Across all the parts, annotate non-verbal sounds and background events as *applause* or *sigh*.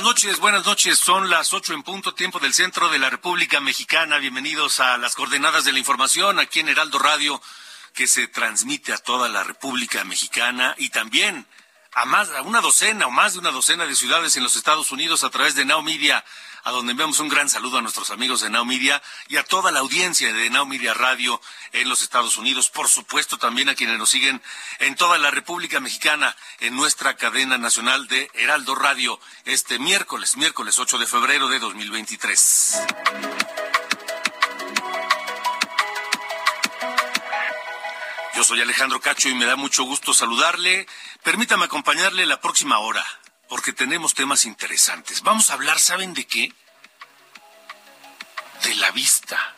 Buenas noches, buenas noches. Son las ocho en punto, tiempo del centro de la República Mexicana. Bienvenidos a las coordenadas de la información aquí en Heraldo Radio, que se transmite a toda la República Mexicana y también a más, a una docena o más de una docena de ciudades en los Estados Unidos a través de Now Media a donde enviamos un gran saludo a nuestros amigos de Now Media y a toda la audiencia de Now Media Radio en los Estados Unidos. Por supuesto, también a quienes nos siguen en toda la República Mexicana en nuestra cadena nacional de Heraldo Radio este miércoles, miércoles 8 de febrero de 2023. Yo soy Alejandro Cacho y me da mucho gusto saludarle. Permítame acompañarle la próxima hora porque tenemos temas interesantes. Vamos a hablar, ¿saben de qué? De la vista.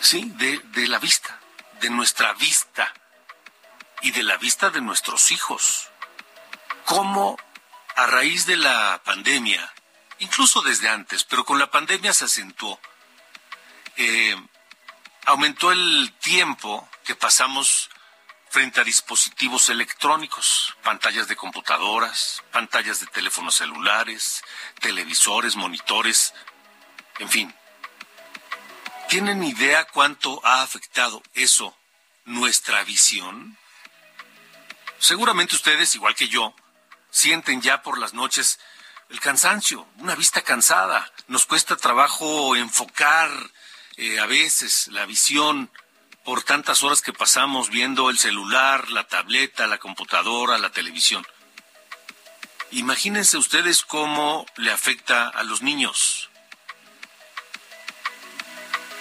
Sí, de, de la vista, de nuestra vista y de la vista de nuestros hijos. Cómo a raíz de la pandemia, incluso desde antes, pero con la pandemia se acentuó, eh, aumentó el tiempo que pasamos frente a dispositivos electrónicos, pantallas de computadoras, pantallas de teléfonos celulares, televisores, monitores, en fin. ¿Tienen idea cuánto ha afectado eso nuestra visión? Seguramente ustedes, igual que yo, sienten ya por las noches el cansancio, una vista cansada. Nos cuesta trabajo enfocar eh, a veces la visión por tantas horas que pasamos viendo el celular, la tableta, la computadora, la televisión. Imagínense ustedes cómo le afecta a los niños.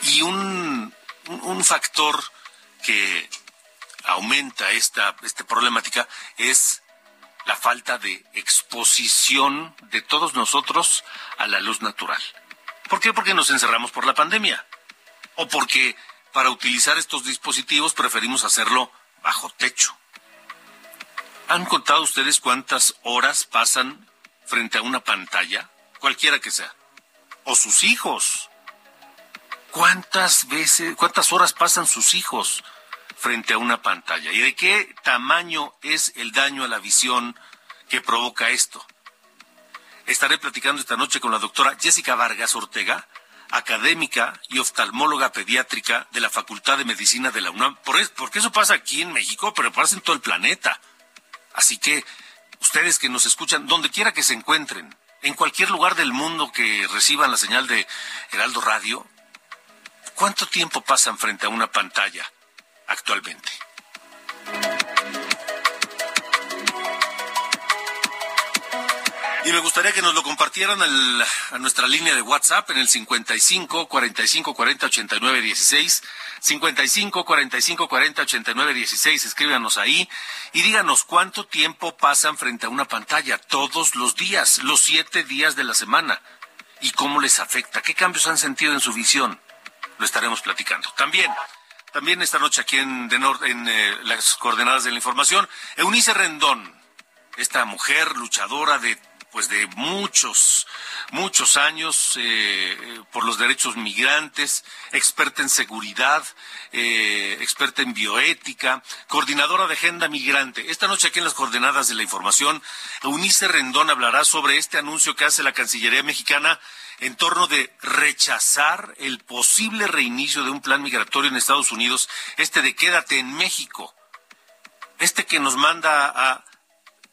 Y un, un factor que aumenta esta, esta problemática es la falta de exposición de todos nosotros a la luz natural. ¿Por qué? Porque nos encerramos por la pandemia. O porque para utilizar estos dispositivos preferimos hacerlo bajo techo. ¿Han contado ustedes cuántas horas pasan frente a una pantalla? Cualquiera que sea. O sus hijos. ¿Cuántas veces, cuántas horas pasan sus hijos frente a una pantalla? ¿Y de qué tamaño es el daño a la visión que provoca esto? Estaré platicando esta noche con la doctora Jessica Vargas Ortega, académica y oftalmóloga pediátrica de la Facultad de Medicina de la UNAM. porque eso pasa aquí en México, pero pasa en todo el planeta. Así que ustedes que nos escuchan, donde quiera que se encuentren, en cualquier lugar del mundo que reciban la señal de Heraldo Radio, ¿cuánto tiempo pasan frente a una pantalla actualmente? Y me gustaría que nos lo compartieran a nuestra línea de WhatsApp en el 55 45 40 89 16. 55 45 40 89 16. Escríbanos ahí y díganos cuánto tiempo pasan frente a una pantalla todos los días, los siete días de la semana. Y cómo les afecta, qué cambios han sentido en su visión. Lo estaremos platicando. También también esta noche aquí en, en eh, las coordenadas de la información, Eunice Rendón, esta mujer luchadora de pues de muchos, muchos años eh, por los derechos migrantes, experta en seguridad, eh, experta en bioética, coordinadora de agenda migrante. Esta noche aquí en las coordenadas de la información, Eunice Rendón hablará sobre este anuncio que hace la Cancillería mexicana en torno de rechazar el posible reinicio de un plan migratorio en Estados Unidos, este de quédate en México, este que nos manda a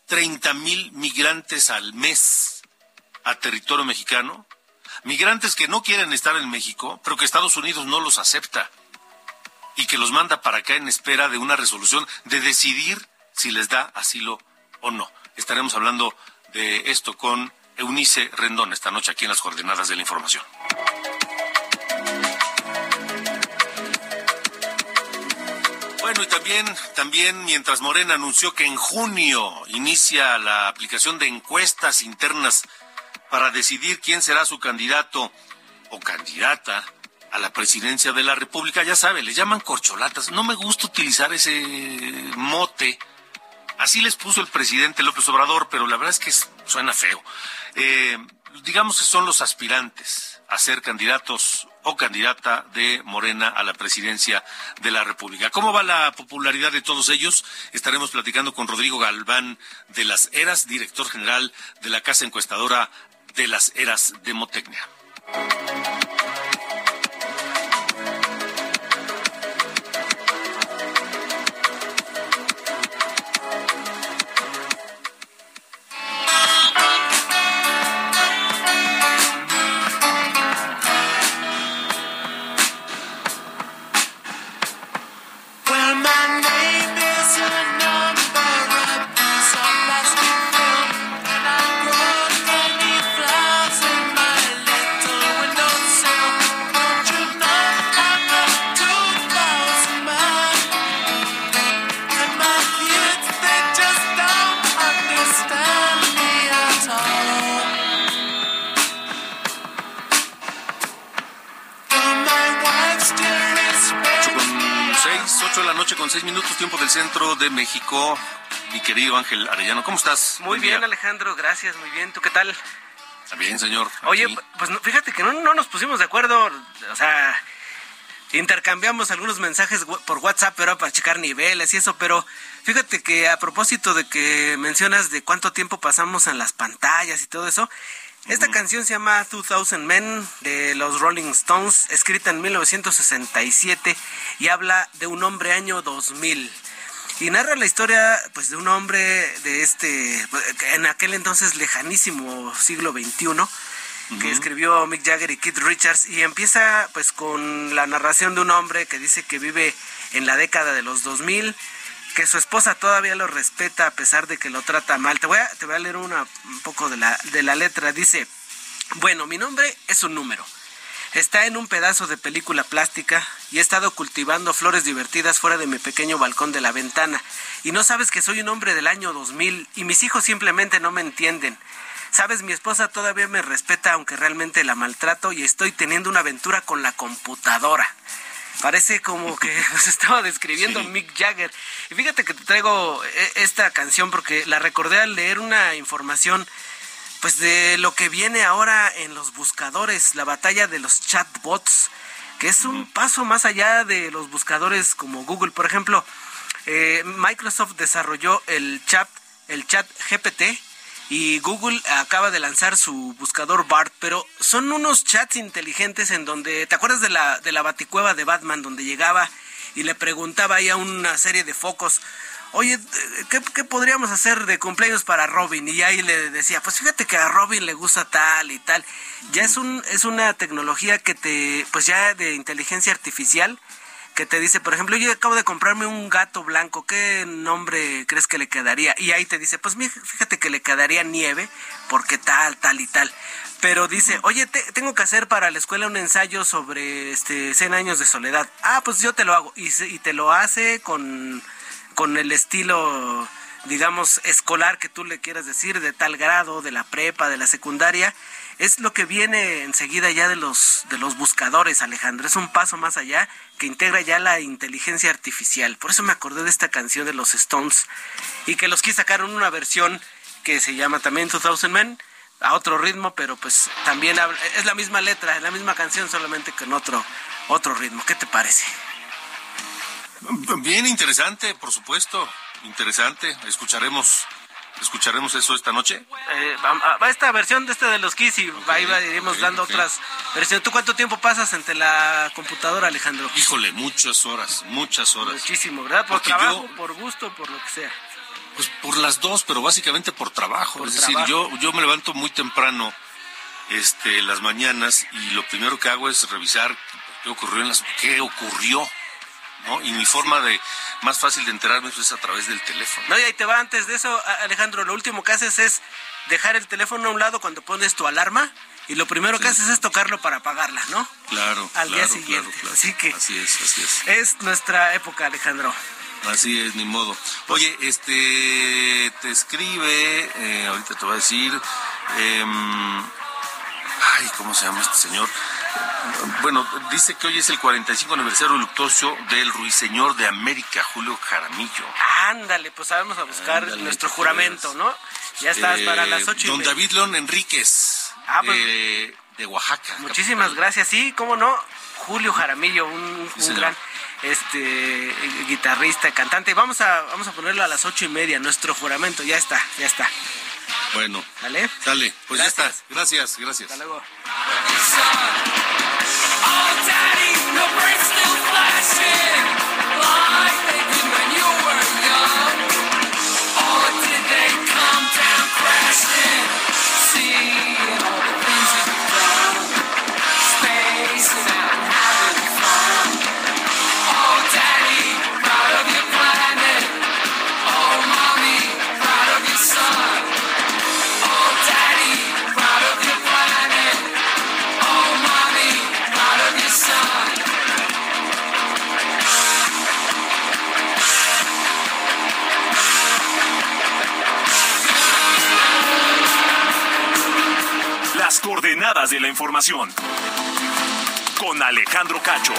30 mil migrantes al mes. a territorio mexicano, migrantes que no quieren estar en México, pero que Estados Unidos no los acepta y que los manda para acá en espera de una resolución de decidir si les da asilo o no. Estaremos hablando de esto con Eunice Rendón esta noche aquí en las coordenadas de la información. Bueno, y también, también mientras Morena anunció que en junio inicia la aplicación de encuestas internas para decidir quién será su candidato o candidata a la presidencia de la República, ya sabe, le llaman corcholatas. No me gusta utilizar ese mote. Así les puso el presidente López Obrador, pero la verdad es que suena feo. Eh, digamos que son los aspirantes a ser candidatos o candidata de Morena a la presidencia de la República. ¿Cómo va la popularidad de todos ellos? Estaremos platicando con Rodrigo Galván de las Eras, director general de la Casa Encuestadora de las Eras de Motecnia. Centro de México. Mi querido Ángel Arellano, ¿cómo estás? Muy bien, Alejandro, gracias, muy bien. ¿Tú qué tal? Bien, señor. Oye, pues fíjate que no, nos pusimos de acuerdo, o sea, intercambiamos algunos mensajes por WhatsApp, pero para checar niveles y eso, pero fíjate que a propósito de que mencionas de cuánto tiempo pasamos en las pantallas y todo eso, esta canción se llama 2000 Men de los Rolling Stones, escrita en 1967 y habla de un hombre año 2000 y narra la historia pues de un hombre de este en aquel entonces lejanísimo siglo XXI que escribió Mick Jagger y Keith Richards y empieza pues con la narración de un hombre que dice que vive en la década de los 2000 que su esposa todavía lo respeta a pesar de que lo trata mal. Te voy a, te voy a leer una, un poco de la, de la letra. Dice, bueno, mi nombre es un número. Está en un pedazo de película plástica y he estado cultivando flores divertidas fuera de mi pequeño balcón de la ventana. Y no sabes que soy un hombre del año 2000 y mis hijos simplemente no me entienden. Sabes, mi esposa todavía me respeta aunque realmente la maltrato y estoy teniendo una aventura con la computadora. Parece como que *laughs* nos estaba describiendo Mick Jagger. Y fíjate que te traigo eh, esta canción porque la recordé al leer una información pues de lo que viene ahora en los buscadores, la batalla de los chatbots, que es un paso más allá de los buscadores como Google, por ejemplo. Eh, Microsoft desarrolló el chat, el chat GPT y Google acaba de lanzar su buscador BART, pero son unos chats inteligentes en donde, ¿te acuerdas de la, de la baticueva de Batman donde llegaba y le preguntaba ahí a una serie de focos, oye, ¿qué, podríamos hacer de cumpleaños para Robin? Y ahí le decía, pues fíjate que a Robin le gusta tal y tal. Ya es, un, es una tecnología que te, pues ya de inteligencia artificial, que te dice, por ejemplo, yo acabo de comprarme un gato blanco, ¿qué nombre crees que le quedaría? Y ahí te dice, pues fíjate que le quedaría nieve, porque tal, tal y tal. Pero dice, oye, tengo que hacer para la escuela un ensayo sobre este 100 años de soledad. Ah, pues yo te lo hago. Y, y te lo hace con con el estilo digamos escolar que tú le quieras decir de tal grado de la prepa de la secundaria es lo que viene enseguida ya de los de los buscadores Alejandro. Es un paso más allá que integra ya la inteligencia artificial. Por eso me acordé de esta canción de los Stones y que los quise sacar en una versión que se llama también 2000 Men a otro ritmo pero pues también es la misma letra es la misma canción solamente con otro otro ritmo. Qué te parece Bien interesante, por supuesto, interesante. Escucharemos escucharemos eso esta noche. Eh, va, esta versión de este de los Kiss y ahí iremos dando otras versiones. ¿Tú cuánto tiempo pasas ante la computadora, Alejandro? Híjole, muchas horas, muchas horas. Muchísimo, ¿verdad? Por trabajo, por gusto, por lo que sea. Pues por las dos, pero básicamente por trabajo. es decir, yo, yo me levanto muy temprano este, las mañanas y lo primero que hago es revisar qué ocurrió en las, qué ocurrió, ¿no? Y mi forma de más fácil de enterarme es a través del teléfono. No, y ahí te va antes de eso, Alejandro, lo último que haces es dejar el teléfono a un lado cuando pones tu alarma y lo primero que haces es tocarlo para apagarla, ¿no? Claro. Al día siguiente. Así que. Así es, así es. Es nuestra época, Alejandro. Así es, ni modo. Oye, este, te escribe, eh, ahorita te voy a decir, em, ay, ¿cómo se llama este señor? Bueno, dice que hoy es el 45 aniversario luctuoso del Ruiseñor de América, Julio Jaramillo. Ándale, pues vamos a buscar nuestro juramento, ¿no? Ya estás para las ocho y Don David León Enríquez, ah, pues, eh, de Oaxaca. Muchísimas gracias, sí, cómo no, Julio Jaramillo, un, gran este guitarrista, cantante. Vamos a, vamos a ponerlo a las ocho y media, nuestro juramento, ya está, ya está. Bueno. ¿Vale? Dale, pues ya está. Gracias, gracias. Hasta luego. daddy, the brain's still flashing. Like they did when you Con Alejandro Cacho.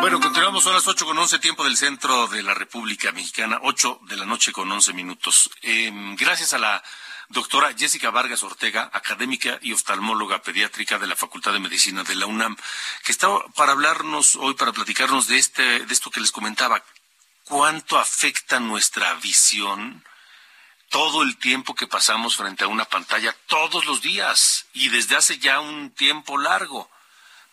Bueno, continuamos, son las 8 con 11 tiempo del centro de la República Mexicana, 8 de la noche con 11 minutos. Em, gracias a la doctora Jessica Vargas Ortega, académica y oftalmóloga pediátrica de la Facultad de Medicina de la UNAM, que está para hablarnos hoy, para platicarnos de, este, de esto que les comentaba, cuánto afecta nuestra visión todo el tiempo que pasamos frente a una pantalla todos los días y desde hace ya un tiempo largo.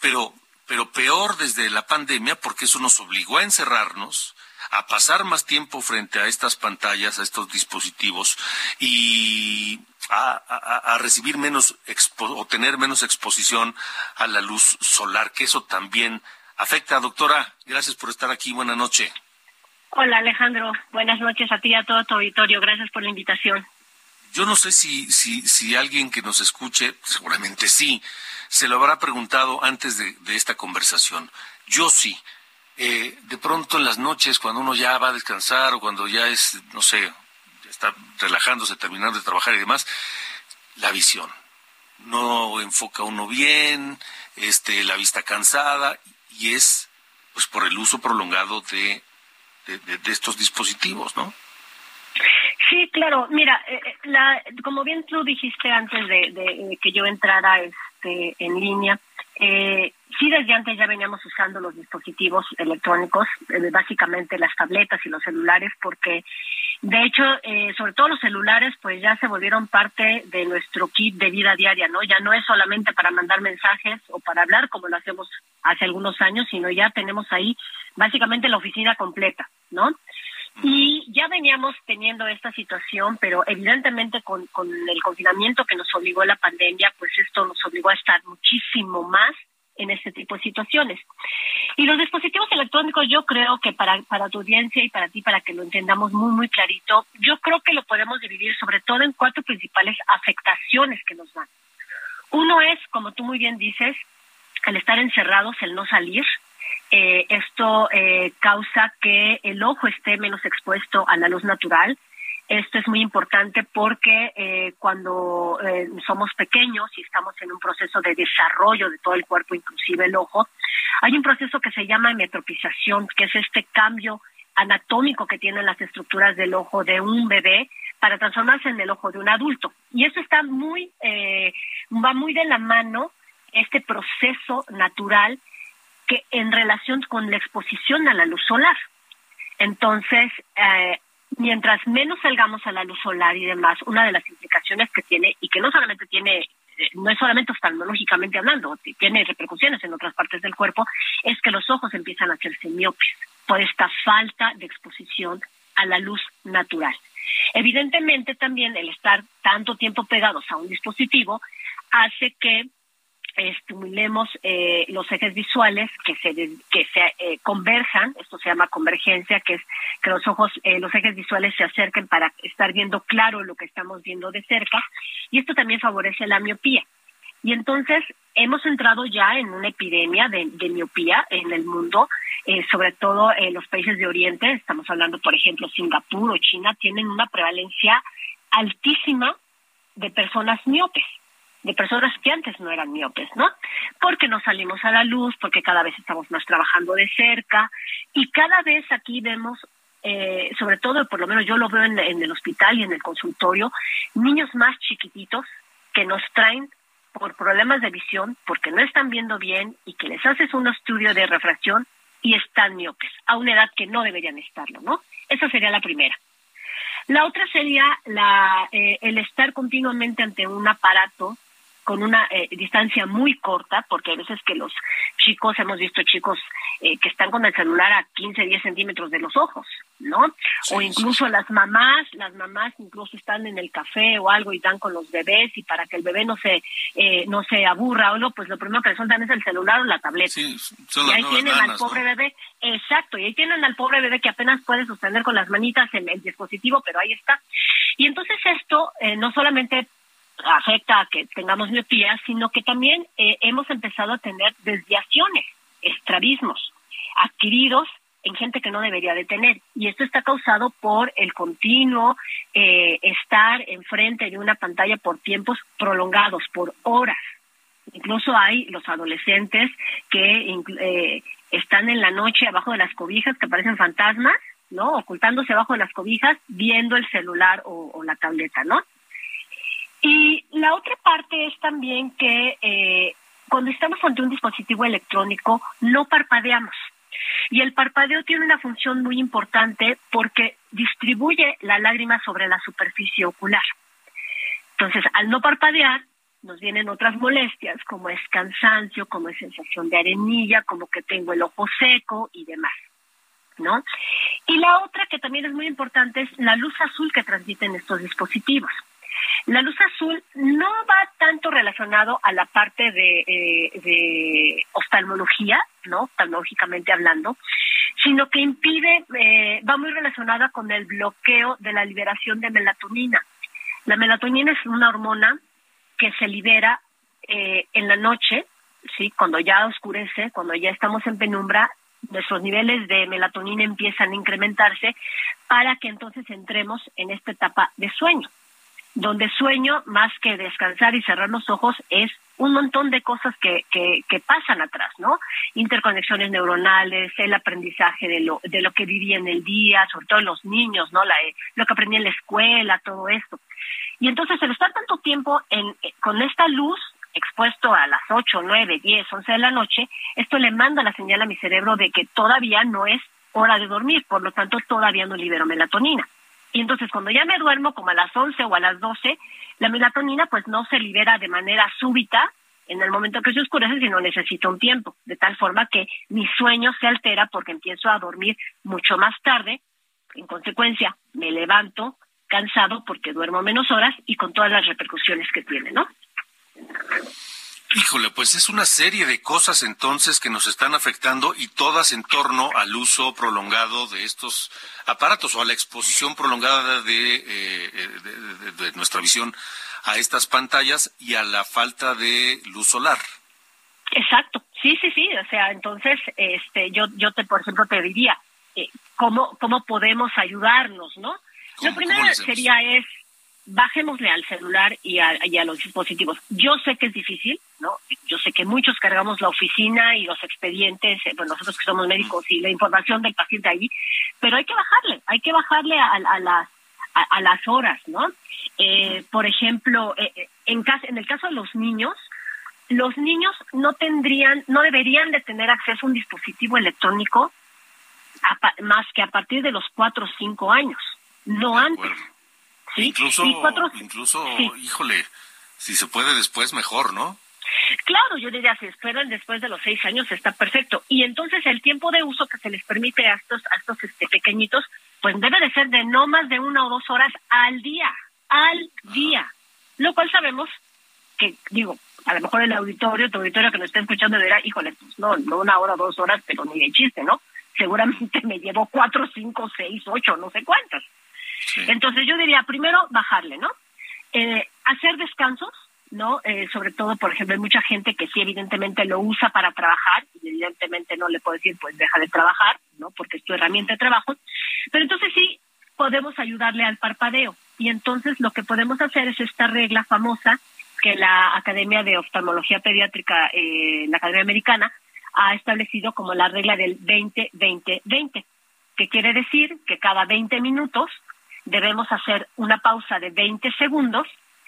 Pero, pero peor desde la pandemia porque eso nos obligó a encerrarnos, a pasar más tiempo frente a estas pantallas, a estos dispositivos y a, recibir menos o tener menos exposición a la luz solar, que eso también afecta. Doctora, gracias por estar aquí. Buenas noches. Hola Alejandro, buenas noches a ti y a todo tu auditorio. Gracias por la invitación. Yo no sé si, si, si alguien que nos escuche, seguramente sí, se lo habrá preguntado antes de, esta conversación. Yo sí. Eh, de pronto en las noches, cuando uno ya va a descansar o cuando ya es, no sé, está relajándose, terminando de trabajar y demás, la visión. No enfoca uno bien, este, la vista cansada y es pues por el uso prolongado de de, estos dispositivos, ¿no? Sí, claro. Mira, eh, eh, la, como bien tú dijiste antes de, que yo entrara este, en línea, eh, sí desde antes ya veníamos usando los dispositivos electrónicos, eh, básicamente las tabletas y los celulares, porque de hecho, sobre todo los celulares, pues ya se volvieron parte de nuestro kit de vida diaria, ¿no? Ya no es solamente para mandar mensajes o para hablar como lo hacemos hace algunos años, sino ya tenemos ahí básicamente la oficina completa, ¿no? Y ya veníamos teniendo esta situación, pero evidentemente con, con el confinamiento que nos obligó la pandemia, pues esto nos obligó a estar muchísimo más en este tipo de situaciones. Y los dispositivos electrónicos, yo creo que para, para tu audiencia y para ti, para que lo entendamos muy, muy clarito, yo creo que lo podemos dividir sobre todo en cuatro principales afectaciones que nos dan. Uno es, como tú muy bien dices, el estar encerrados, el no salir, eh, esto eh, causa que el ojo esté menos expuesto a la luz natural. Esto es muy importante porque eh, cuando somos pequeños y estamos en un proceso de desarrollo de todo el cuerpo, inclusive el ojo, hay un proceso que se llama metropización, que es este cambio anatómico que tienen las estructuras del ojo de un bebé para transformarse en el ojo de un adulto. Y eso está muy, va muy de la mano este proceso natural que en relación con la exposición a la luz solar. Entonces, eh, mientras menos salgamos a la luz solar y demás, una de las implicaciones que tiene, y que no solamente tiene, eh, no es solamente oftalmológicamente hablando, tiene repercusiones en otras partes del cuerpo, es que los ojos empiezan a hacerse miopes por esta falta de exposición a la luz natural. Evidentemente también el estar tanto tiempo pegados a un dispositivo hace que estimulemos eh, los ejes visuales que se que se eh, converjan esto se llama convergencia que es que los ojos eh, los ejes visuales se acerquen para estar viendo claro lo que estamos viendo de cerca y esto también favorece la miopía. Y entonces hemos entrado ya en una epidemia de, miopía en el mundo sobre todo en los países de Oriente estamos hablando por ejemplo Singapur o China tienen una prevalencia altísima de personas miopes de personas que antes no eran miopes, ¿no? Porque no salimos a la luz, porque cada vez estamos más trabajando de cerca y cada vez aquí vemos, eh, sobre todo, por lo menos yo lo veo en, en el hospital y en el consultorio, niños más chiquititos que nos traen por problemas de visión, porque no están viendo bien y que les haces un estudio de refracción y están miopes, a una edad que no deberían estarlo, ¿no? Esa sería la primera. La otra sería la, eh, el estar continuamente ante un aparato con una eh, distancia muy corta, porque hay veces que los chicos, hemos visto chicos eh, que están con el celular a 15, 10 centímetros de los ojos, ¿no? o incluso las mamás, las mamás incluso están en el café o algo y están con los bebés y para que el bebé no se eh, no se aburra o no, pues lo primero que le sueltan es el celular o la tableta. y ahí tienen al pobre bebé, exacto, y ahí tienen al pobre bebé que apenas puede sostener con las manitas el, el dispositivo, pero ahí está. Y entonces esto no solamente afecta a que tengamos miopía, sino que también eh, hemos empezado a tener desviaciones, estrabismos adquiridos en gente que no debería de tener. Y esto está causado por el continuo eh, estar enfrente de una pantalla por tiempos prolongados, por horas. Incluso hay los adolescentes que eh, están en la noche abajo de las cobijas, que parecen fantasmas, ¿no? Ocultándose abajo de las cobijas, viendo el celular o, o la tableta, ¿no? Y la otra parte es también que eh, cuando estamos ante un dispositivo electrónico no parpadeamos. Y el parpadeo tiene una función muy importante porque distribuye la lágrima sobre la superficie ocular. Entonces, al no parpadear, nos vienen otras molestias, como es cansancio, como es sensación de arenilla, como que tengo el ojo seco y demás. ¿No? Y la otra que también es muy importante es la luz azul que transmiten estos dispositivos. La luz azul no va tanto relacionado a la parte de, eh, oftalmología, ¿no? Oftalmológicamente hablando, sino que impide, eh, va muy relacionada con el bloqueo de la liberación de melatonina. La melatonina es una hormona que se libera eh, en la noche, ¿sí? Cuando ya oscurece, cuando ya estamos en penumbra, nuestros niveles de melatonina empiezan a incrementarse para que entonces entremos en esta etapa de sueño donde sueño más que descansar y cerrar los ojos es un montón de cosas que, que, que, pasan atrás, ¿no? Interconexiones neuronales, el aprendizaje de lo, de lo que viví en el día, sobre todo los niños, ¿no? La, lo que aprendí en la escuela, todo esto. Y entonces el estar tanto tiempo en, con esta luz expuesto a las 8, 9, 10, 11 de la noche, esto le manda la señal a mi cerebro de que todavía no es hora de dormir, por lo tanto todavía no libero melatonina. Y entonces cuando ya me duermo como a las 11 o a las 12, la melatonina pues no se libera de manera súbita en el momento que se oscurece, sino necesita un tiempo, de tal forma que mi sueño se altera porque empiezo a dormir mucho más tarde, en consecuencia me levanto cansado porque duermo menos horas y con todas las repercusiones que tiene, ¿no? Híjole, pues es una serie de cosas entonces que nos están afectando y todas en torno al uso prolongado de estos aparatos o a la exposición prolongada de, eh, de, nuestra visión a estas pantallas y a la falta de luz solar. Exacto, sí, sí, sí, o sea, entonces, este, yo, yo te, por ejemplo, te diría, eh, ¿cómo, cómo podemos ayudarnos, no? Lo primero sería es bajémosle al celular y a, y a, los dispositivos. Yo sé que es difícil, ¿no? Yo sé que muchos cargamos la oficina y los expedientes, eh, bueno, nosotros que somos médicos y la información del paciente ahí, pero hay que bajarle, hay que bajarle a, a las a, las horas, ¿no? Eh, por ejemplo, eh, en, caso, en el caso de los niños, los niños no tendrían, no deberían de tener acceso a un dispositivo electrónico más que a partir de los cuatro o cinco años, no antes. Incluso, incluso híjole, si se puede después, mejor, ¿no? Claro, yo diría, si esperan después de los seis años está perfecto. Y entonces el tiempo de uso que se les permite a estos, a estos este, pequeñitos pues debe de ser de no más de una o dos horas al día, al día, lo cual sabemos que, digo, a lo mejor el auditorio, tu auditorio que nos está escuchando dirá, híjole, pues no, no una hora, dos horas, pero ni de chiste, ¿no? Seguramente *laughs* me llevo cuatro, cinco, seis, ocho, no sé cuántas. Entonces yo diría, primero, bajarle, ¿no? Eh, hacer descansos, ¿no? Eh, sobre todo, por ejemplo, hay mucha gente que sí evidentemente lo usa para trabajar y evidentemente no le puedo decir, pues deja de trabajar, ¿no? Porque es tu herramienta de trabajo. Pero entonces sí podemos ayudarle al parpadeo. Y entonces lo que podemos hacer es esta regla famosa que la Academia de Oftalmología Pediátrica, eh, la Academia Americana, ha establecido como la regla del 20-20-20, que quiere decir que cada 20 minutos debemos hacer una pausa de 20 segundos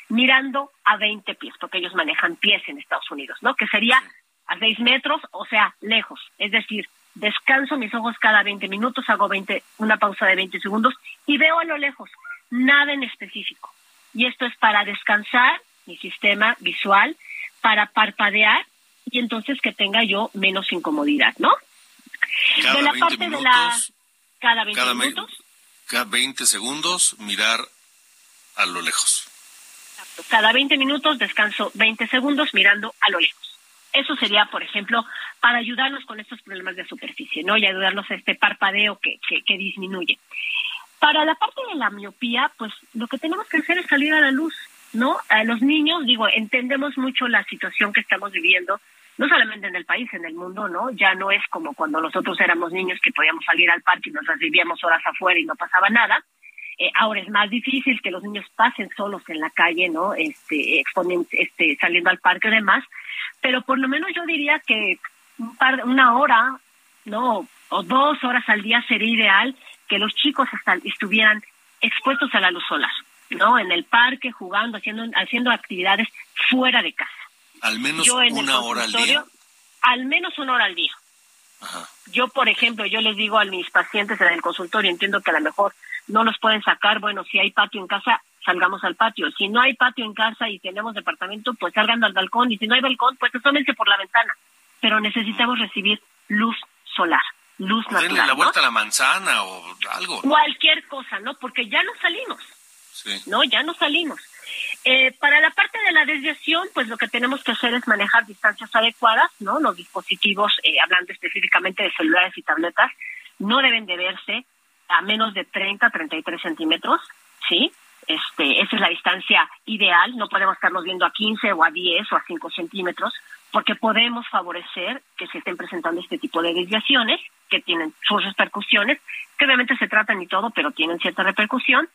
mirando a 20 pies, porque ellos manejan pies en Estados Unidos, ¿no? Que sería a 6 metros, o sea, lejos. Es decir, descanso mis ojos cada 20 minutos, hago 20, una pausa de 20 segundos y veo a lo lejos, nada en específico. Y esto es para descansar mi sistema visual, para parpadear y entonces que tenga yo menos incomodidad, ¿no? Cada de la parte de la cada 20 minutos cada 20 segundos mirar a lo lejos. Cada 20 minutos descanso 20 segundos mirando a lo lejos. Eso sería, por ejemplo, para ayudarnos con estos problemas de superficie, ¿no? Y ayudarnos a este parpadeo que, que, disminuye. Para la parte de la miopía, pues lo que tenemos que hacer es salir a la luz, ¿no? A los niños, digo, entendemos mucho la situación que estamos viviendo, no solamente en el país, en el mundo, ¿no? Ya no es como cuando nosotros éramos niños que podíamos salir al parque y nos vivíamos horas afuera y no pasaba nada. Eh, ahora es más difícil que los niños pasen solos en la calle, ¿no? Este, exponen, este, saliendo al parque y demás pero por lo menos yo diría que un par, una hora, ¿no? O dos horas al día sería ideal que los chicos estuvieran expuestos a la luz solar, ¿no? En el parque, jugando, haciendo, haciendo actividades fuera de casa. Al menos una hora al día. Al menos una hora al día. Yo, por ejemplo, yo les digo a mis pacientes en el consultorio, entiendo que a lo mejor no los pueden sacar, bueno, si hay patio en casa, salgamos al patio. Si no hay patio en casa y tenemos departamento, pues salgan al balcón. Y si no hay balcón, pues asómense por la ventana. Pero necesitamos recibir luz solar, luz natural. Denle la vuelta a la manzana o algo. Cualquier cosa, ¿no? Porque ya no salimos. Sí. No, ya no salimos. Eh, para la parte de la desviación, pues lo que tenemos que hacer es manejar distancias adecuadas, ¿no? Los dispositivos, eh, hablando específicamente de celulares y tabletas, no deben de verse a menos de 30, 33 centímetros, ¿sí? Este, esa es la distancia ideal, no podemos estarnos viendo a 15 o a 10 o a 5 centímetros, porque podemos favorecer que se estén presentando este tipo de desviaciones que tienen sus repercusiones, que obviamente se tratan y todo, pero tienen cierta repercusión.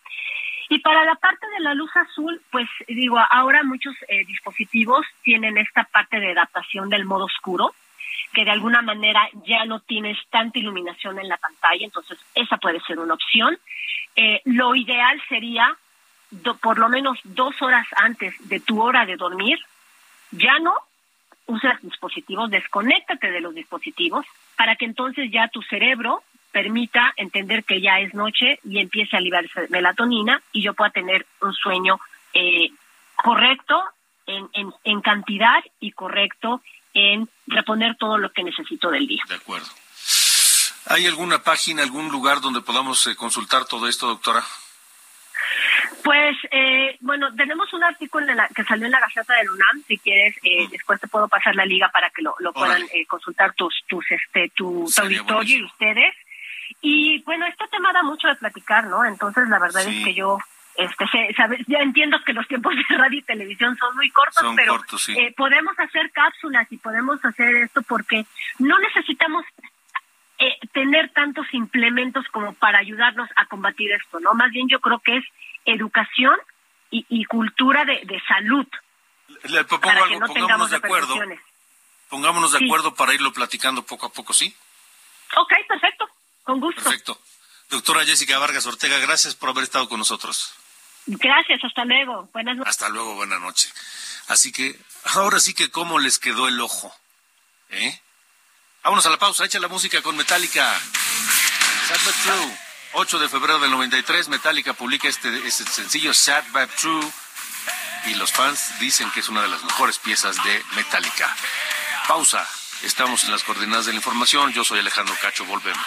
Y para la parte de la luz azul, pues digo, ahora muchos eh, dispositivos tienen esta parte de adaptación del modo oscuro, que de alguna manera ya no tienes tanta iluminación en la pantalla, entonces esa puede ser una opción. Eh, lo ideal sería por lo menos dos horas antes de tu hora de dormir, ya no uses dispositivos, desconéctate de los dispositivos para que entonces ya tu cerebro permita entender que ya es noche y empiece a liberarse melatonina y yo pueda tener un sueño eh, correcto en, en, en cantidad y correcto en reponer todo lo que necesito del día. De acuerdo. ¿Hay alguna página, algún lugar donde podamos eh, consultar todo esto, doctora? Pues, eh, bueno, tenemos un artículo que salió en la Gaceta del UNAM. Si quieres, eh, después te puedo pasar la liga para que lo, puedan eh, consultar tus, tus, este, tu, auditorio y ustedes. Y bueno, este tema da mucho de platicar, ¿no? Entonces, la verdad es que yo este ya entiendo que los tiempos *laughs* de radio y televisión son muy cortos, pero podemos hacer cápsulas y podemos hacer esto porque no necesitamos tener tantos implementos como para ayudarnos a combatir esto, ¿no? Más bien yo creo que es educación y, cultura de, salud. Le propongo algo, pongámonos de acuerdo. Pongámonos de acuerdo para irlo platicando poco a poco, ¿sí? Ok, perfecto, con gusto. Perfecto. Doctora Jessica Vargas Ortega, gracias por haber estado con nosotros. Gracias, hasta luego. Buenas noches. Hasta luego, buenas noches. Así que, ahora sí que cómo les quedó el ojo. ¿Eh? Vámonos a la pausa, echa la música con Metallica. Sad but True. 8 de febrero del 93, Metallica publica este, este sencillo Sad but True y los fans dicen que es una de las mejores piezas de Metallica. Pausa. Estamos en las coordenadas de la información. Yo soy Alejandro Cacho. Volvemos.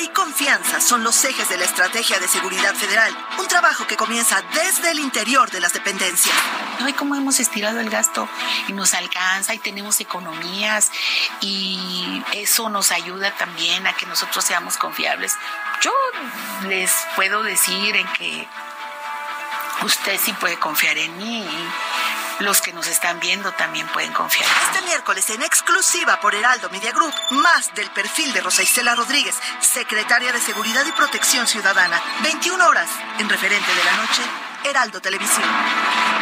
Y confianza son los ejes de la estrategia de seguridad federal, un trabajo que comienza desde el interior de las dependencias. Hay cómo hemos estirado el gasto y nos alcanza y tenemos economías y eso nos ayuda también a que nosotros seamos confiables. Yo les puedo decir en que usted sí puede confiar en mí. Los que nos están viendo también pueden confiar. Este miércoles en exclusiva por Heraldo Media Group, más del perfil de Rosa Isela Rodríguez, secretaria de Seguridad y Protección Ciudadana. 21 horas en referente de la noche, Heraldo Televisión.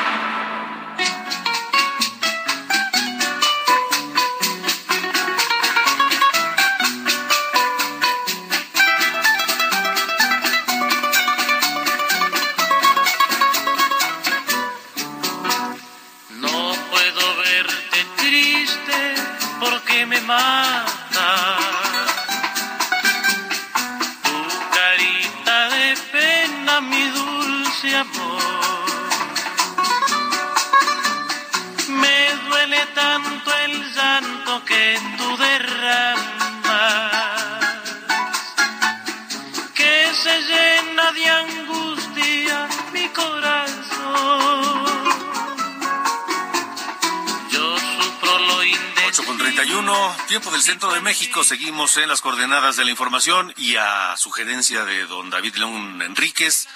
Con 31, tiempo del centro de México. Seguimos en las coordenadas de la información y a sugerencia de don David León Enríquez.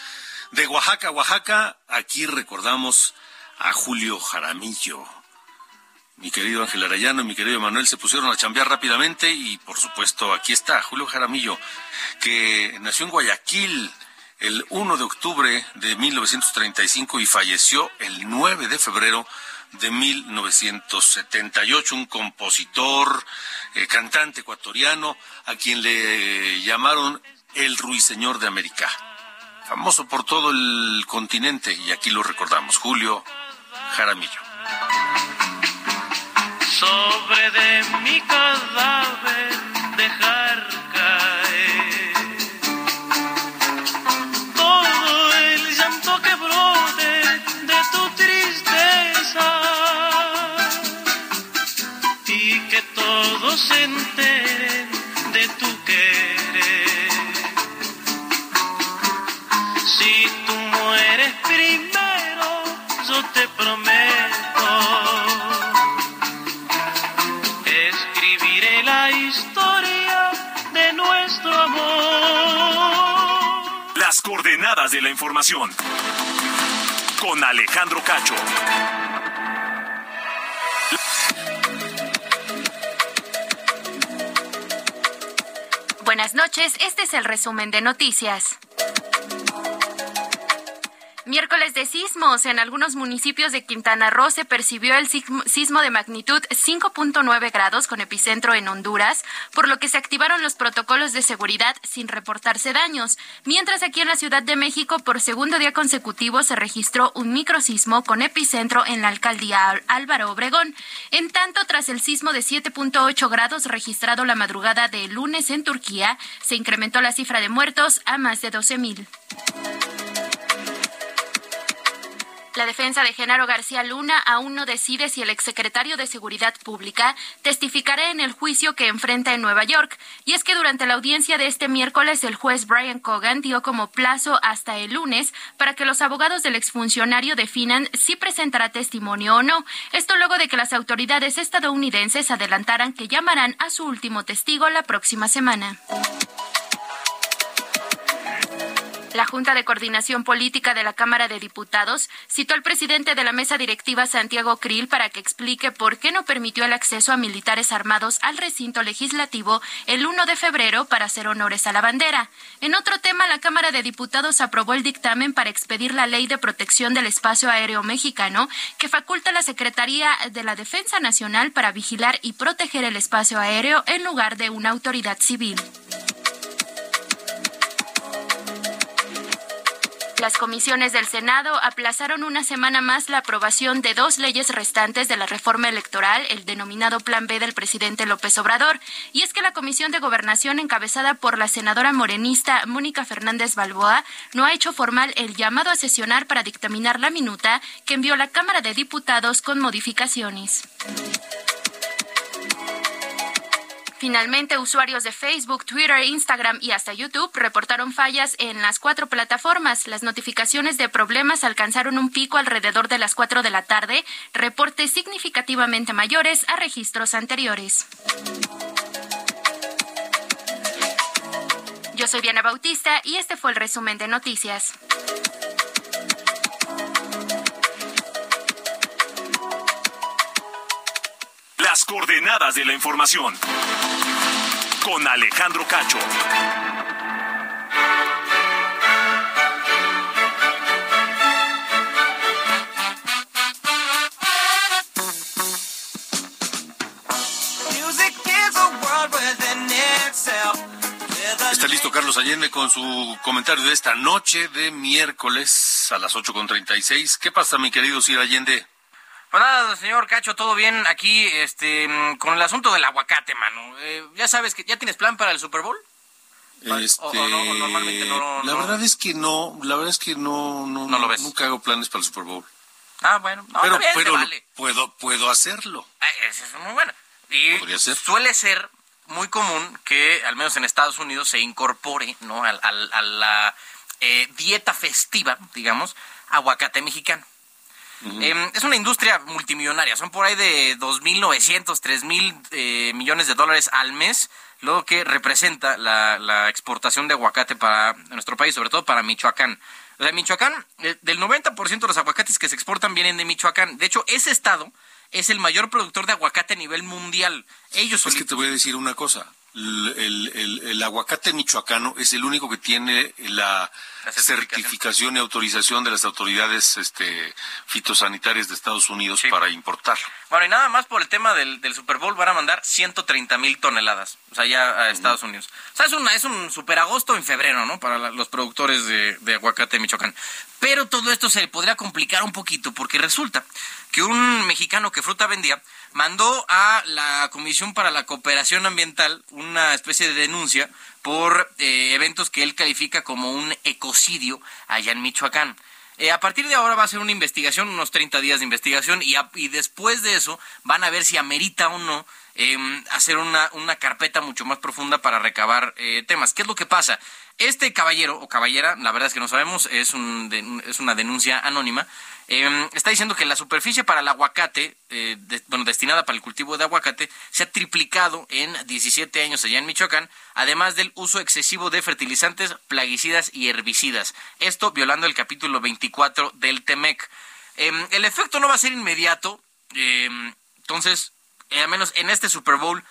De Oaxaca, Oaxaca, aquí recordamos a Julio Jaramillo. Mi querido Ángel Arayano y mi querido Manuel se pusieron a chambear rápidamente y por supuesto aquí está Julio Jaramillo, que nació en Guayaquil el 1 de octubre de 1935 y falleció el 9 de febrero 1978, un compositor, eh, cantante ecuatoriano, a quien le llamaron el Ruiseñor de América. Famoso por todo el continente, y aquí lo recordamos, Julio Jaramillo. sobre de mi cadáver dejar se enteren de tu querer. Si tú mueres primero, yo te prometo escribiré la historia de nuestro amor. Las coordenadas de la información. Con Alejandro Cacho. Buenas noches, este es el resumen de noticias. Miércoles de sismos. En algunos municipios de Quintana Roo se percibió el sismo de magnitud 5.9 grados con epicentro en Honduras, por lo que se activaron los protocolos de seguridad sin reportarse daños. Mientras aquí en la Ciudad de México, por segundo día consecutivo, se registró un microsismo con epicentro en la alcaldía Al- Álvaro Obregón. En tanto, tras el sismo de 7.8 grados registrado la madrugada de lunes en Turquía, se incrementó la cifra de muertos a más de 12 mil. La defensa de Genaro García Luna aún no decide si el exsecretario de Seguridad Pública testificará en el juicio que enfrenta en Nueva York. Y es que durante la audiencia de este miércoles, el juez Brian Cogan dio como plazo hasta el lunes para que los abogados del exfuncionario definan si presentará testimonio o no. Esto luego de que las autoridades estadounidenses adelantaran que llamarán a su último testigo la próxima semana. La Junta de Coordinación Política de la Cámara de Diputados citó al presidente de la mesa directiva Santiago Krill para que explique por qué no permitió el acceso a militares armados al recinto legislativo el 1 de febrero para hacer honores a la bandera. En otro tema, la Cámara de Diputados aprobó el dictamen para expedir la Ley de Protección del Espacio Aéreo Mexicano que faculta a la Secretaría de la Defensa Nacional para vigilar y proteger el espacio aéreo en lugar de una autoridad civil. Las comisiones del Senado aplazaron una semana más la aprobación de dos leyes restantes de la reforma electoral, el denominado Plan B del presidente López Obrador. Y es que la Comisión de Gobernación, encabezada por la senadora morenista Mónica Fernández Balboa, no ha hecho formal el llamado a sesionar para dictaminar la minuta que envió la Cámara de Diputados con modificaciones. Finalmente, usuarios de Facebook, Twitter, Instagram y hasta YouTube reportaron fallas en las cuatro plataformas. Las notificaciones de problemas alcanzaron un pico alrededor de las 4 de la tarde, reportes significativamente mayores a registros anteriores. Yo soy Diana Bautista y este fue el resumen de noticias. Las coordenadas de la información. Con Alejandro Cacho. Está listo Carlos Allende con su comentario de esta noche de miércoles a las 8.36. ¿Qué pasa, mi querido Sir Allende? Pues nada, señor Cacho, todo bien aquí este, con el asunto del aguacate, mano. Eh, ya sabes que ya tienes plan para el Super Bowl. Este, la verdad es que no, la verdad es que no, no, No lo ves. nunca hago planes para el Super Bowl. Ah, bueno. No, pero bien, pero vale. puedo, puedo hacerlo. Ah, Eso es muy bueno. Y Podría ser. suele ser muy común que, al menos en Estados Unidos, se incorpore ¿no? al- al- a, la eh, dieta festiva, digamos, aguacate mexicano. Eh, es una industria multimillonaria, son por ahí de 2.900, 3.000 eh, millones de dólares al mes, lo que representa la, la exportación de aguacate para nuestro país, sobre todo para Michoacán. O sea, Michoacán, eh, del 90% de los aguacates que se exportan vienen de Michoacán. De hecho, ese estado es el mayor productor de aguacate a nivel mundial. Ellos Es que te voy a decir una cosa. El, el- el- aguacate michoacano es el único que tiene la, La certificación. certificación y autorización de las autoridades este, fitosanitarias de Estados Unidos para importar. Bueno, y nada más por el tema del, del Super Bowl van a mandar 130 mil toneladas, o sea, ya a Estados Unidos. O sea, es, una, es un super agosto en febrero, ¿no? Para la- los productores de, de aguacate Michoacán. Pero todo esto se podría complicar un poquito porque resulta que un mexicano que fruta vendía mandó a la Comisión para la Cooperación Ambiental una especie de denuncia por eh, eventos que él califica como un ecocidio allá en Michoacán. Eh, a partir de ahora va a ser una investigación, unos 30 días de investigación, y, después de eso van a ver si amerita o no eh, hacer una, una carpeta mucho más profunda para recabar eh, temas. ¿Qué es lo que pasa? Este caballero o caballera, la verdad es que no sabemos, es, un, es una denuncia anónima, eh, está diciendo que la superficie para el aguacate, eh, bueno, destinada para el cultivo de aguacate, se ha triplicado en 17 años allá en Michoacán, además del uso excesivo de fertilizantes, plaguicidas y herbicidas. Esto violando el capítulo 24 del TEMEC. Eh, el efecto no va a ser inmediato, entonces, al menos en este Super Bowl,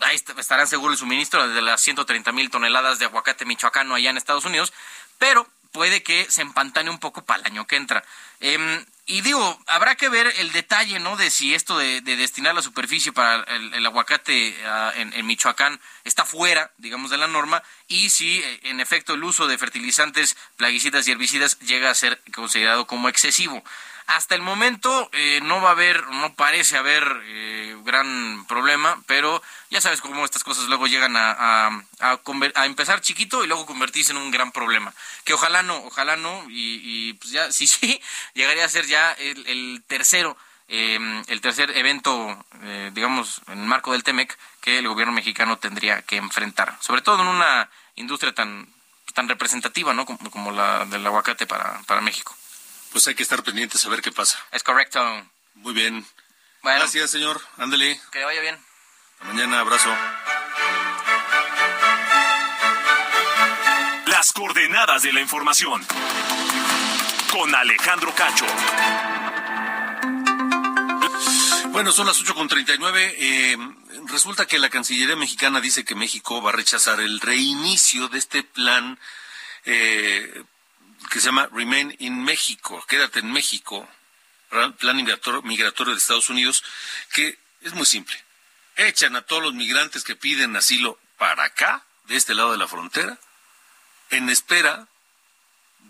ahí est- estarán seguros el suministro de las 130 mil toneladas de aguacate michoacano allá en Estados Unidos, pero puede que se empantane un poco para el año que entra. Em, y digo, habrá que ver el detalle, ¿no? De si esto de, de destinar la superficie para el, aguacate ah, en, en Michoacán está fuera, digamos, de la norma, y si eh, en efecto el uso de fertilizantes, plaguicidas y herbicidas llega a ser considerado como excesivo. Hasta el momento eh, no va a haber, no parece haber eh, gran problema, pero ya sabes cómo estas cosas luego llegan a, a, empezar chiquito y luego convertirse en un gran problema. Que ojalá no, ojalá no, y, y pues ya, *laughs* sí, sí, llegaría a ser ya el, el tercero. Eh, el tercer evento, eh, digamos, en el marco del TEMEC, que el gobierno mexicano tendría que enfrentar, sobre todo en una industria tan, tan representativa, ¿no? Como, como la del aguacate para, para México. Pues hay que estar pendientes a ver qué pasa. Es correcto. Muy bien. Bueno, Gracias, señor. Ándele. Que vaya bien. Hasta mañana, abrazo. Las coordenadas de la información. Con Alejandro Cacho. Bueno, son las 8.39. Eh, resulta que la Cancillería mexicana dice que México va a rechazar el reinicio de este plan eh, que se llama Remain in México, quédate en México, plan migratorio de Estados Unidos, que es muy simple. Echan a todos los migrantes que piden asilo para acá, de este lado de la frontera, en espera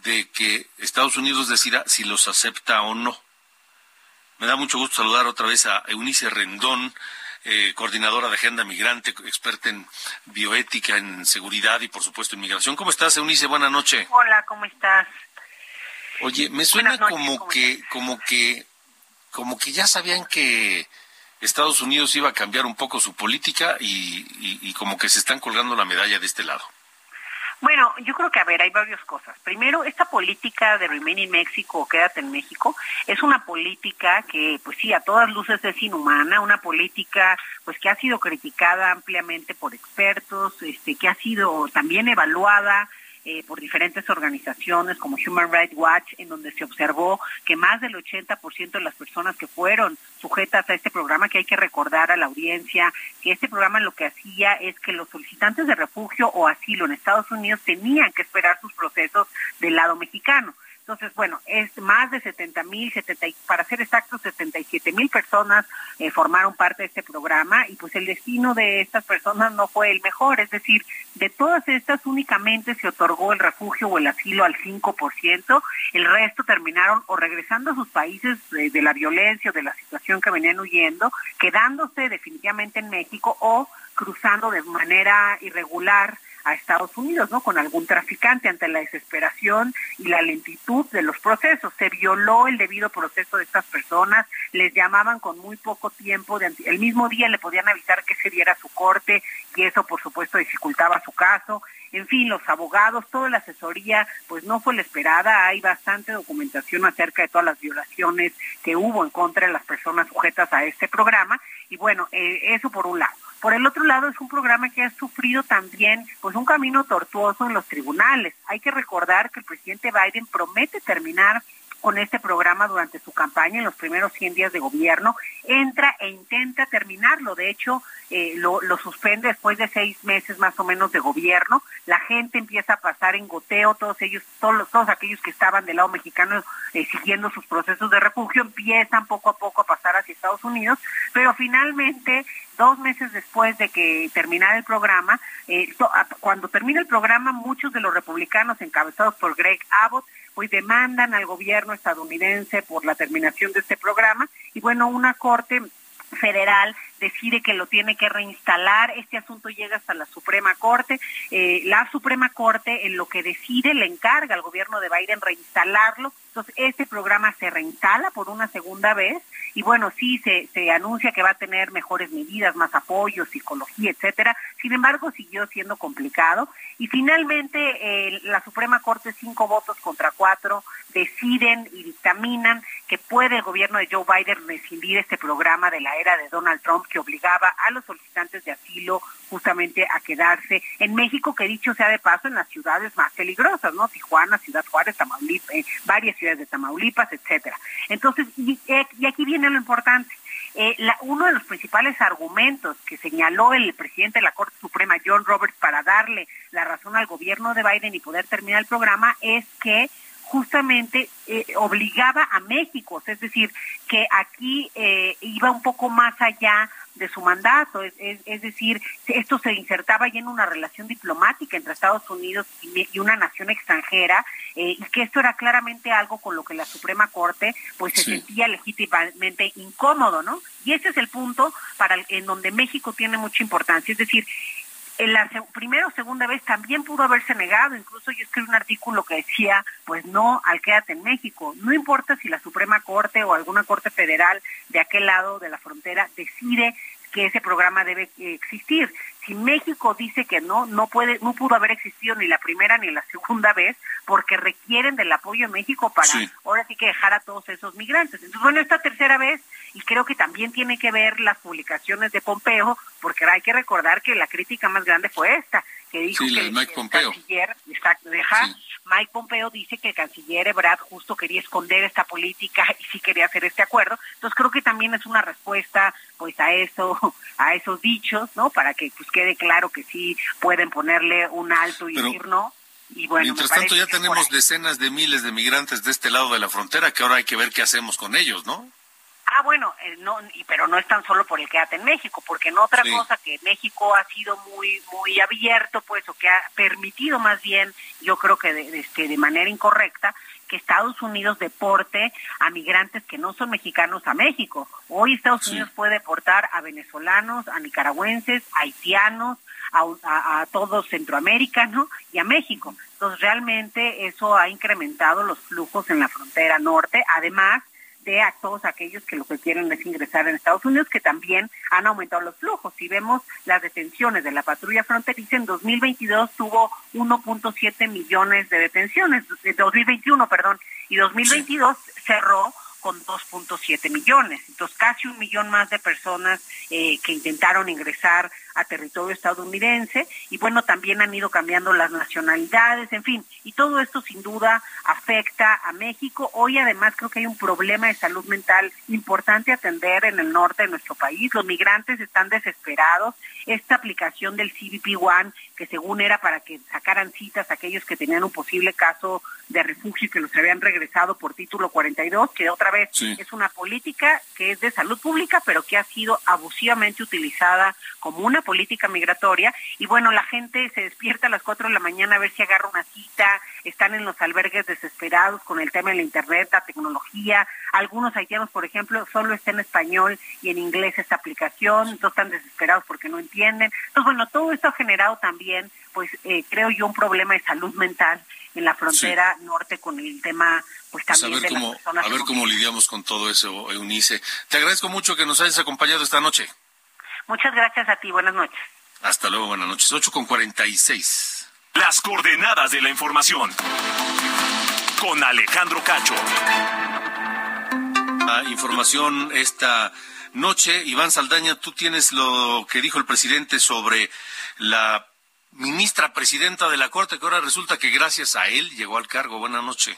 de que Estados Unidos decida si los acepta o no. Me da mucho gusto saludar otra vez a Eunice Rendón, eh, coordinadora de Agenda Migrante, experta en bioética, en seguridad y por supuesto inmigración. ¿Cómo estás, Eunice? Buenas noches. Hola, ¿cómo estás? Oye, me suena como que, como que, como que ya sabían que Estados Unidos iba a cambiar un poco su política y, y como que se están colgando la medalla de este lado. Bueno, yo creo que, a ver, hay varias cosas. Primero, esta política de Remain in México Quédate en México es una política que, pues sí, a todas luces es inhumana, una política pues que ha sido criticada ampliamente por expertos, este, que ha sido también evaluada eh, por diferentes organizaciones como Human Rights Watch, en donde se observó que más del 80% de las personas que fueron sujetas a este programa, que hay que recordar a la audiencia, que este programa lo que hacía es que los solicitantes de refugio o asilo en Estados Unidos tenían que esperar sus procesos del lado mexicano. Entonces, bueno, es más de 70 mil, para ser exactos, 77 mil personas eh, formaron parte de este programa y pues el destino de estas personas no fue el mejor, es decir, de todas estas únicamente se otorgó el refugio o el asilo al 5%, el resto terminaron o regresando a sus países de, de la violencia o de la situación que venían huyendo, quedándose definitivamente en México o cruzando de manera irregular a Estados Unidos, ¿no? Con algún traficante ante la desesperación y la lentitud de los procesos. Se violó el debido proceso de estas personas, les llamaban con muy poco tiempo, el mismo día le podían avisar que se diera su corte y eso por supuesto dificultaba su caso. En fin, los abogados, toda la asesoría, pues no fue la esperada. Hay bastante documentación acerca de todas las violaciones que hubo en contra de las personas sujetas a este programa. Y bueno, eh, eso por un lado. Por el otro lado, es un programa que ha sufrido también pues un camino tortuoso en los tribunales. Hay que recordar que el presidente Biden promete terminar con este programa durante su campaña en los primeros 100 días de gobierno, entra e intenta terminarlo. De hecho, eh, lo, suspende después de seis meses más o menos de gobierno. La gente empieza a pasar en goteo, todos ellos, todos, todos aquellos que estaban del lado mexicano eh, siguiendo sus procesos de refugio, empiezan poco a poco a pasar hacia Estados Unidos, pero finalmente dos meses después de que terminara el programa, eh, cuando termina el programa, muchos de los republicanos encabezados por Greg Abbott hoy demandan al gobierno estadounidense por la terminación de este programa. Y bueno, una corte federal decide que lo tiene que reinstalar. Este asunto llega hasta la Suprema Corte. Eh, la Suprema Corte en lo que decide le encarga al gobierno de Biden reinstalarlo. Entonces, este programa se reinstala por una segunda vez y bueno, sí se, se anuncia que va a tener mejores medidas, más apoyo, psicología, etcétera. Sin embargo, siguió siendo complicado y finalmente eh, la Suprema Corte, cinco votos contra cuatro, deciden y dictaminan que puede el gobierno de Joe Biden rescindir este programa de la era de Donald Trump que obligaba a los solicitantes de asilo justamente a quedarse en México, que dicho sea de paso, en las ciudades más peligrosas, ¿no? Tijuana, Ciudad Juárez, Tamaulipas, eh, varias ciudades de Tamaulipas, etcétera. Entonces, y, aquí viene lo importante. Eh, uno de los principales argumentos que señaló el presidente de la Corte Suprema, John Roberts, para darle la razón al gobierno de Biden y poder terminar el programa es que justamente eh, obligaba a México, es decir, que aquí eh, iba un poco más allá de su mandato, es, es, decir, esto se insertaba ya en una relación diplomática entre Estados Unidos y, una nación extranjera, eh, y que esto era claramente algo con lo que la Suprema Corte pues se sentía legítimamente incómodo, ¿no? Y ese es el punto para en donde México tiene mucha importancia, es decir, en la primera o segunda vez también pudo haberse negado, incluso yo escribí un artículo que decía, pues no al quédate en México, no importa si la Suprema Corte o alguna Corte Federal de aquel lado de la frontera decide que ese programa debe existir. Si México dice que no, no puede, no pudo haber existido ni la primera ni la segunda vez, porque requieren del apoyo de México para ahora sí que dejar a todos esos migrantes. Entonces, bueno, esta tercera vez, y creo que también tiene que ver las publicaciones de Pompeo, porque hay que recordar que la crítica más grande fue esta, que dijo que el, canciller, exacto, deja, Mike Pompeo dice que el canciller Ebrard justo quería esconder esta política y sí quería hacer este acuerdo. Entonces creo que también es una respuesta pues a eso, *laughs* a esos dichos, ¿no? Para que pues quede claro que sí pueden ponerle un alto y decir no. Y bueno, mientras tanto ya tenemos decenas de miles de migrantes de este lado de la frontera que ahora hay que ver qué hacemos con ellos, ¿no? Ah, bueno, eh, no, pero no es tan solo por el quédate en México, porque en otra cosa que México ha sido muy muy abierto, pues, o que ha permitido más bien, yo creo que de, este, de manera incorrecta, que Estados Unidos deporte a migrantes que no son mexicanos a México. Hoy Estados Unidos puede deportar a venezolanos, a nicaragüenses, a haitianos, a, a, todo Centroamérica, ¿no? Y a México. Entonces, realmente eso ha incrementado los flujos en la frontera norte. Además, de a todos aquellos que lo que quieren es ingresar en Estados Unidos, que también han aumentado los flujos. Si vemos las detenciones de la patrulla fronteriza, en 2022 tuvo 1.7 millones de detenciones, de 2021, perdón, y 2022 cerró con 2.7 millones. Entonces, casi un millón más de personas eh, que intentaron ingresar a territorio estadounidense y bueno, también han ido cambiando las nacionalidades, en fin, y todo esto sin duda afecta a México. Hoy además creo que hay un problema de salud mental importante atender en el norte de nuestro país. Los migrantes están desesperados. Esta aplicación del CBP One, que según era para que sacaran citas a aquellos que tenían un posible caso de refugio y que los habían regresado por título 42, que otra vez es una política que es de salud pública, pero que ha sido abusivamente utilizada como una política migratoria. Y bueno, la gente se despierta a las 4 de la mañana a ver si agarra una cita, están en los albergues desesperados con el tema de la Internet, la tecnología. Algunos haitianos, por ejemplo, solo está en español y en inglés esta aplicación, entonces están desesperados porque no entienden. Entonces, bueno, todo esto ha generado también, pues eh, creo yo, un problema de salud mental en la frontera norte con el tema pues, pues también a ver de cómo, a ver cómo lidiamos con todo eso, Eunice. Te agradezco mucho que nos hayas acompañado esta noche. Muchas gracias a ti, buenas noches. Hasta luego, buenas noches. 8 con 46. Las coordenadas de la información. Con Alejandro Cacho. La información esta noche, Iván Saldaña, tú tienes lo que dijo el presidente sobre la ministra presidenta de la Corte, que ahora resulta que gracias a él llegó al cargo. Buenas noches.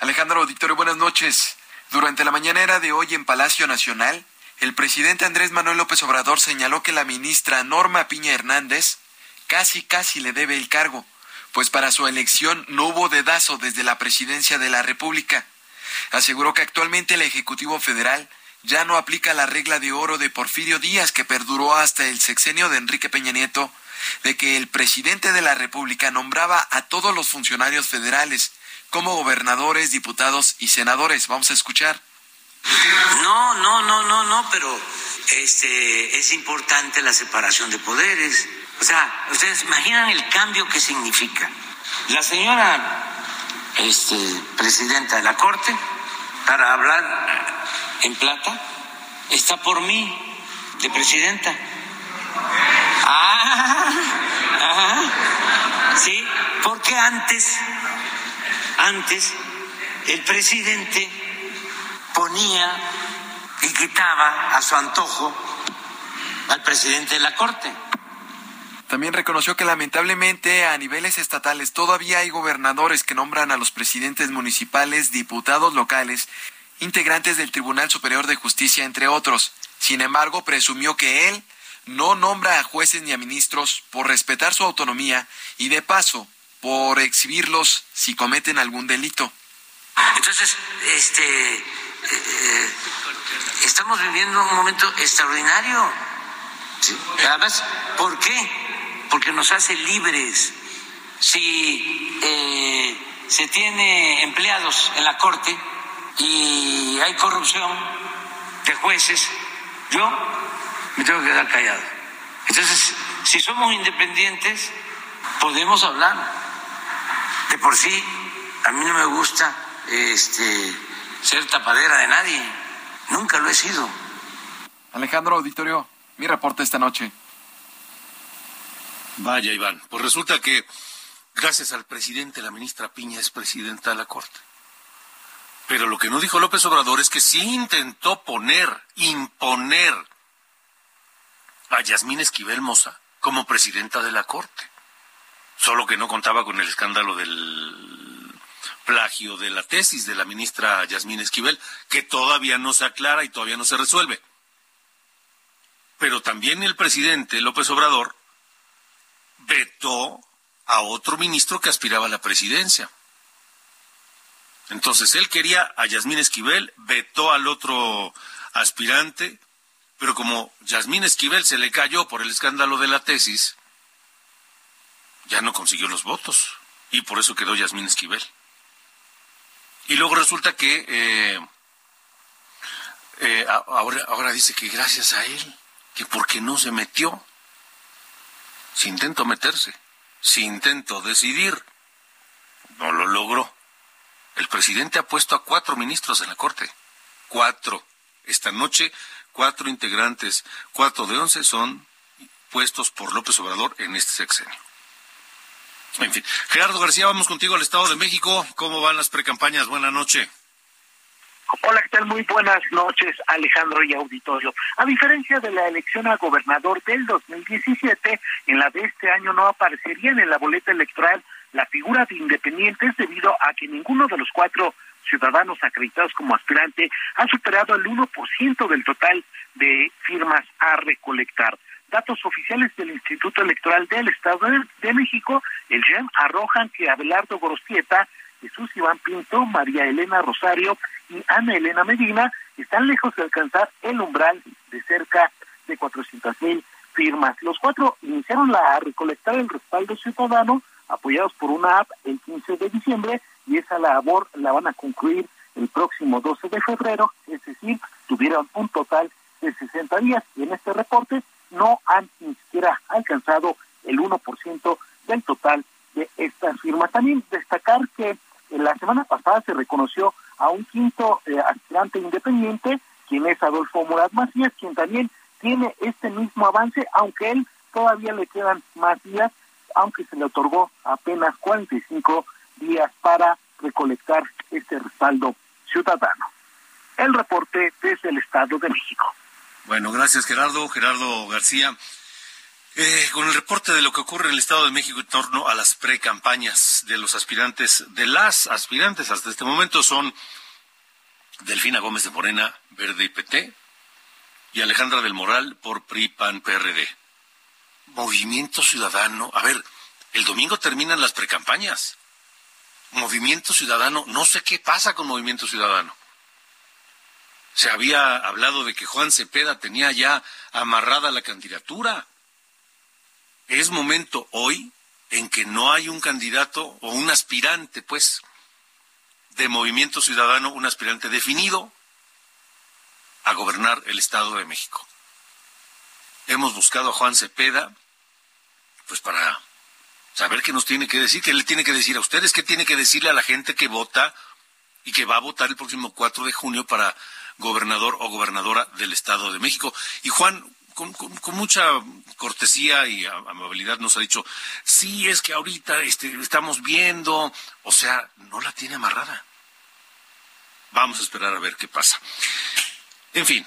Alejandro Auditorio, buenas noches. Durante la mañanera de hoy en Palacio Nacional, el presidente Andrés Manuel López Obrador señaló que la ministra Norma Piña Hernández casi casi le debe el cargo, pues para su elección no hubo dedazo desde la presidencia de la República. Aseguró que actualmente el Ejecutivo Federal ya no aplica la regla de oro de Porfirio Díaz que perduró hasta el sexenio de Enrique Peña Nieto, de que el presidente de la República nombraba a todos los funcionarios federales como gobernadores, diputados y senadores. Vamos a escuchar. No, no, no, no, no, pero este, es importante la separación de poderes. O sea, ustedes imaginan el cambio que significa. La señora este, presidenta de la Corte, para hablar en plata, está por mí, de presidenta. Ah, ajá, sí, porque antes, antes, el presidente ponía y quitaba a su antojo al presidente de la Corte. También reconoció que lamentablemente a niveles estatales todavía hay gobernadores que nombran a los presidentes municipales, diputados locales, integrantes del Tribunal Superior de Justicia, entre otros. Sin embargo, presumió que él no nombra a jueces ni a ministros por respetar su autonomía y de paso por exhibirlos si cometen algún delito. Entonces, este, eh, estamos viviendo un momento extraordinario. Además, ¿por qué? Porque nos hace libres. Si eh, se tiene empleados en la Corte y hay corrupción de jueces, yo me tengo que quedar callado. Entonces, si somos independientes, podemos hablar. De por sí, a mí no me gusta este, ser tapadera de nadie. Nunca lo he sido. Alejandro Auditorio, mi reporte esta noche. Vaya, Iván. Pues resulta que, gracias al presidente, la ministra Piña es presidenta de la Corte. Pero lo que no dijo López Obrador es que sí intentó poner, imponer a Yasmín Esquivel Moza como presidenta de la Corte. Solo que no contaba con el escándalo del plagio de la tesis de la ministra Yasmín Esquivel, que todavía no se aclara y todavía no se resuelve. Pero también el presidente López Obrador vetó a otro ministro que aspiraba a la presidencia. Entonces él quería a Yasmín Esquivel, vetó al otro aspirante, pero como Yasmín Esquivel se le cayó por el escándalo de la tesis, ya no consiguió los votos y por eso quedó Yasmín Esquivel. Y luego resulta que eh, eh, ahora, ahora dice que gracias a él, que porque no se metió, si intento meterse, si intento decidir, no lo logró. El presidente ha puesto a cuatro ministros en la Corte. Cuatro. Esta noche, cuatro integrantes, cuatro de once son puestos por López Obrador en este sexenio. En fin. Gerardo García, vamos contigo al Estado de México. ¿Cómo van las precampañas? Buenas noches. Hola, ¿qué tal? Muy buenas noches, Alejandro y auditorio. A diferencia de la elección a gobernador del 2017, en la de este año no aparecerían en la boleta electoral la figura de independientes debido a que ninguno de los cuatro ciudadanos acreditados como aspirante ha superado el 1% del total de firmas a recolectar. Datos oficiales del Instituto Electoral del Estado de México, el GEM, arrojan que Abelardo Gorostieta, Jesús Iván Pinto, María Elena Rosario y Ana Elena Medina están lejos de alcanzar el umbral de cerca de 400 mil firmas. Los cuatro iniciaron la, a recolectar el respaldo ciudadano apoyados por una app el 15 de diciembre y esa labor la van a concluir el próximo 12 de febrero, es decir, tuvieron un total de 60 días y en este reporte no han ni siquiera alcanzado el 1% del total de estas firmas. También destacar que en la semana pasada se reconoció a un quinto eh, aspirante independiente, quien es Adolfo Murat Macías, quien también tiene este mismo avance, aunque él todavía le quedan más días aunque se le otorgó apenas 45 días para recolectar este respaldo ciudadano. El reporte desde el Estado de México. Bueno, gracias Gerardo, Gerardo García. Eh, con el reporte de lo que ocurre en el Estado de México en torno a las precampañas de los aspirantes, de las aspirantes hasta este momento son Delfina Gómez de Morena, Verde y PT, y Alejandra del Moral por PRI, PAN, PRD. Movimiento Ciudadano, a ver, el domingo terminan las precampañas. Movimiento Ciudadano, no sé qué pasa con Movimiento Ciudadano. Se había hablado de que Juan Cepeda tenía ya amarrada la candidatura. Es momento hoy en que no hay un candidato o un aspirante, pues, de Movimiento Ciudadano, un aspirante definido a gobernar el Estado de México. Hemos buscado a Juan Cepeda, pues para saber qué nos tiene que decir, qué le tiene que decir a ustedes, qué tiene que decirle a la gente que vota y que va a votar el próximo 4 de junio para gobernador o gobernadora del Estado de México. Y Juan, con, mucha cortesía y amabilidad nos ha dicho, sí, es que ahorita este, estamos viendo, o sea, no la tiene amarrada. Vamos a esperar a ver qué pasa. En fin,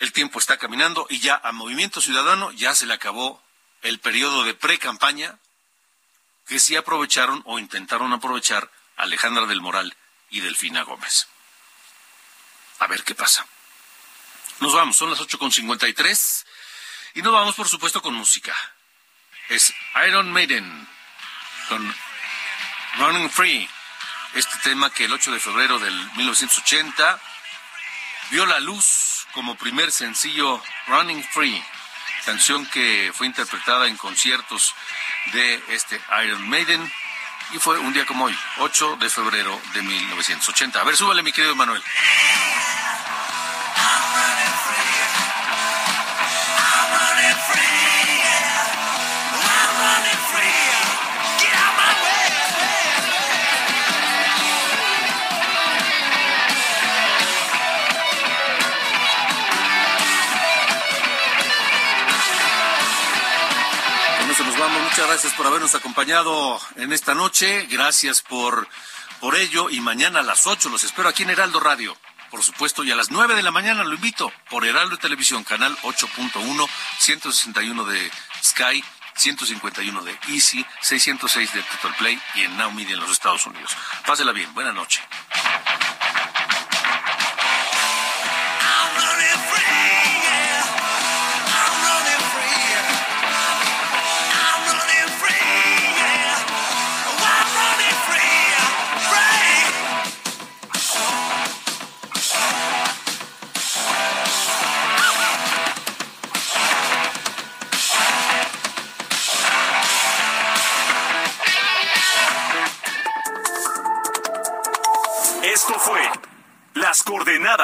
el tiempo está caminando y ya a Movimiento Ciudadano ya se le acabó el periodo de pre-campaña que sí aprovecharon o intentaron aprovechar Alejandra del Moral y Delfina Gómez. A ver qué pasa. Nos vamos, son las 8.53 y nos vamos por supuesto con música. Es Iron Maiden con Running Free Este tema que el 8 de febrero del 1980 vio la luz como primer sencillo Running Free, canción que fue interpretada en conciertos de este Iron Maiden y fue un día como hoy, 8 de febrero de 1980. A ver, súbale mi querido Manuel. Muchas gracias por habernos acompañado en esta noche. Gracias por, por ello. Y mañana a las 8 los espero aquí en Heraldo Radio. Por supuesto, y a las 9 de la mañana lo invito por Heraldo Televisión, canal 8.1, 161 de Sky, 151 de Easy, 606 de Total Play y en Now Media en los Estados Unidos. Pásela bien. Buenas noches.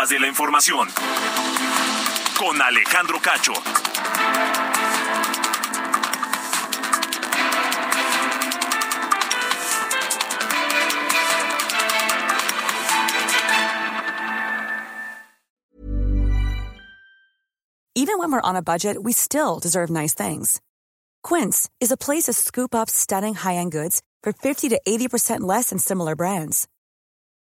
De la Información con Alejandro Cacho. Even when we're on a budget, we still deserve nice things. Quince is a place to scoop up stunning high-end goods for 50 to 80% less than similar brands.